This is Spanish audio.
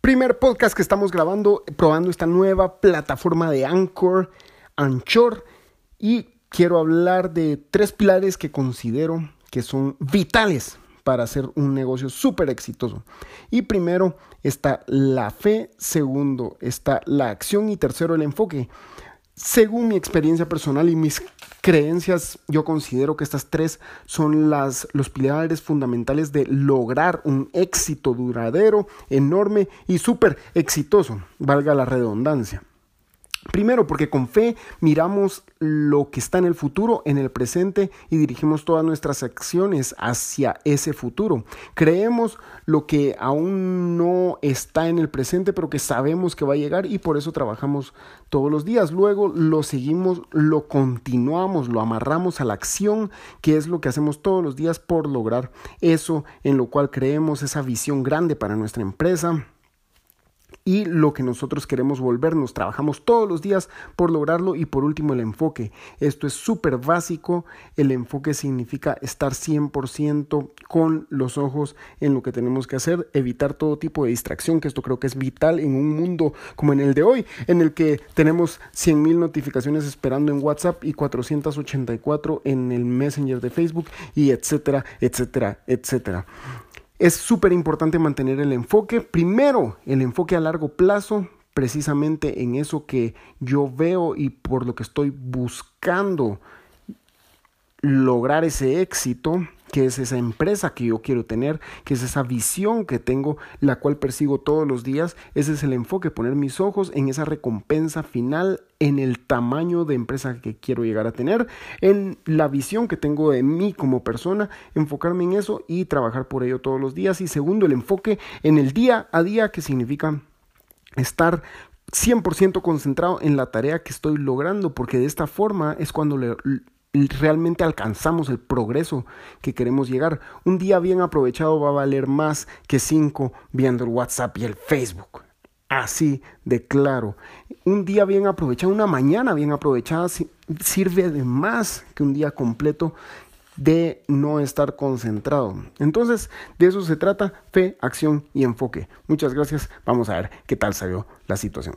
Primer podcast que estamos grabando, probando esta nueva plataforma de Anchor, Anchor, y quiero hablar de tres pilares que considero que son vitales para hacer un negocio súper exitoso. Y primero está la fe, segundo está la acción y tercero el enfoque. Según mi experiencia personal y mis creencias, yo considero que estas tres son las, los pilares fundamentales de lograr un éxito duradero, enorme y súper exitoso, valga la redundancia. Primero, porque con fe miramos lo que está en el futuro, en el presente y dirigimos todas nuestras acciones hacia ese futuro. Creemos lo que aún no está en el presente, pero que sabemos que va a llegar y por eso trabajamos todos los días. Luego lo seguimos, lo continuamos, lo amarramos a la acción, que es lo que hacemos todos los días por lograr eso en lo cual creemos, esa visión grande para nuestra empresa y lo que nosotros queremos volvernos. Trabajamos todos los días por lograrlo y por último el enfoque. Esto es súper básico. El enfoque significa estar 100% con los ojos en lo que tenemos que hacer, evitar todo tipo de distracción, que esto creo que es vital en un mundo como en el de hoy, en el que tenemos 100.000 notificaciones esperando en WhatsApp y 484 en el Messenger de Facebook y etcétera, etcétera, etcétera. Es súper importante mantener el enfoque. Primero, el enfoque a largo plazo, precisamente en eso que yo veo y por lo que estoy buscando lograr ese éxito que es esa empresa que yo quiero tener, que es esa visión que tengo, la cual persigo todos los días. Ese es el enfoque, poner mis ojos en esa recompensa final, en el tamaño de empresa que quiero llegar a tener, en la visión que tengo de mí como persona, enfocarme en eso y trabajar por ello todos los días. Y segundo, el enfoque en el día a día, que significa estar 100% concentrado en la tarea que estoy logrando, porque de esta forma es cuando le realmente alcanzamos el progreso que queremos llegar. Un día bien aprovechado va a valer más que cinco viendo el WhatsApp y el Facebook. Así de claro. Un día bien aprovechado, una mañana bien aprovechada sirve de más que un día completo de no estar concentrado. Entonces, de eso se trata, fe, acción y enfoque. Muchas gracias. Vamos a ver qué tal salió la situación.